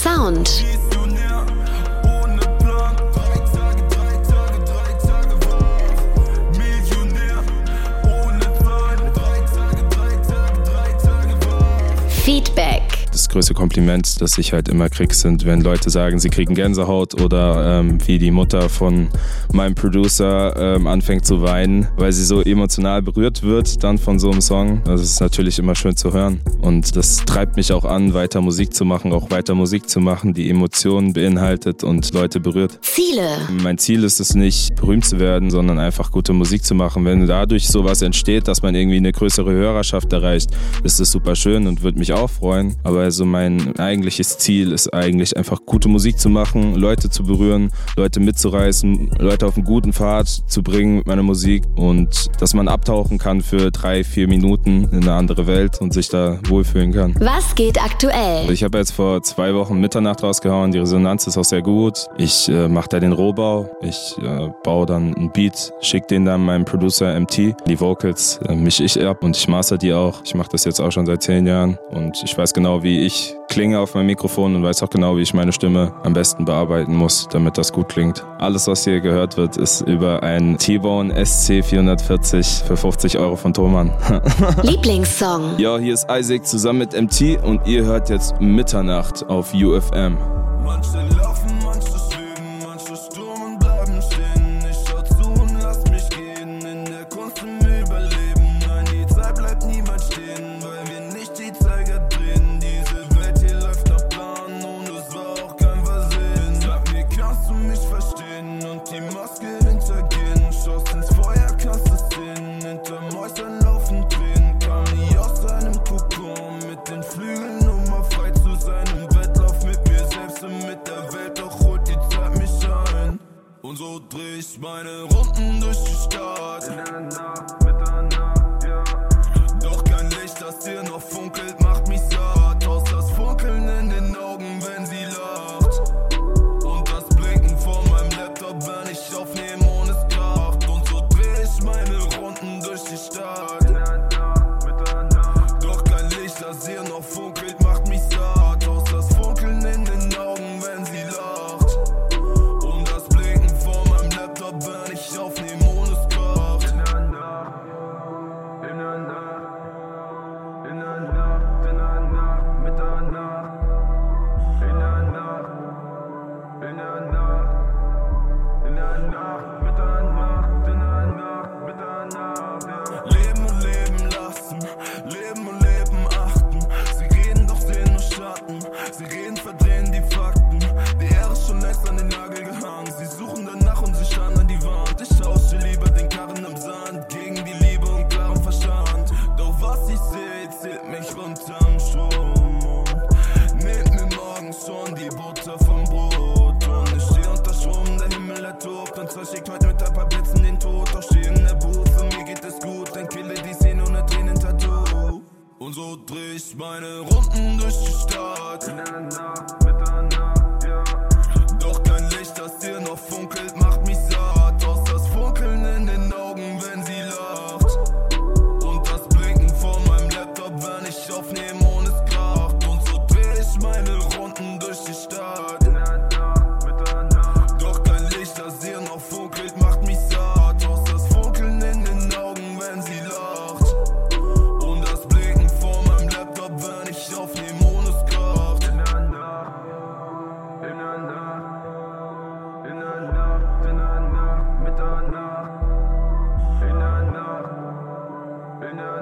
Sound. Feedback. Das größte Kompliment, das ich halt immer krieg, sind, wenn Leute sagen, sie kriegen Gänsehaut oder ähm, wie die Mutter von meinem Producer ähm, anfängt zu weinen, weil sie so emotional berührt wird dann von so einem Song. Das ist natürlich immer schön zu hören. Und das treibt mich auch an, weiter Musik zu machen, auch weiter Musik zu machen, die Emotionen beinhaltet und Leute berührt. Ziele. Mein Ziel ist es nicht, berühmt zu werden, sondern einfach gute Musik zu machen. Wenn dadurch sowas entsteht, dass man irgendwie eine größere Hörerschaft erreicht, ist es super schön und würde mich auch freuen. Aber also mein eigentliches Ziel ist eigentlich einfach gute Musik zu machen, Leute zu berühren, Leute mitzureißen, Leute auf einen guten Pfad zu bringen mit meiner Musik und dass man abtauchen kann für drei, vier Minuten in eine andere Welt und sich da wohlfühlen kann. Was geht aktuell? Ich habe jetzt vor zwei Wochen Mitternacht rausgehauen, die Resonanz ist auch sehr gut. Ich äh, mache da den Rohbau, ich äh, baue dann einen Beat, schicke den dann meinem Producer MT. Die Vocals äh, mische ich ab und ich master die auch. Ich mache das jetzt auch schon seit zehn Jahren und ich weiß genau, wie ich klinge auf meinem Mikrofon und weiß auch genau, wie ich meine Stimme am besten bearbeiten muss, damit das gut klingt. Alles, was hier gehört wird, ist über ein T-Bone SC440 für 50 Euro von Thomann. Lieblingssong. Ja, hier ist Isaac zusammen mit MT und ihr hört jetzt Mitternacht auf UFM. Manche doch holt die Zeit mich ein. Und so dreh ich meine Runden durch die Stadt. In der Nacht, Mitternacht, ja. Doch kein Licht, das dir noch funkelt, macht mich satt. Aus das Funkeln in den Augen, wenn sie lacht. Und das Blinken vor meinem Laptop, wenn ich aufnehme und es kracht. Und so dreh ich meine Runden durch die Stadt. In der Nacht, Mitternacht. Doch kein Licht, das hier noch funkelt, macht schickt heute mit ein paar Blitzen den Tod. Doch steh in der Booth und mir geht es gut. Dann kille die Szene ohne Tränen-Tattoo. Und so dreh ich meine Runden durch die Stadt. Nacht, Mitternacht.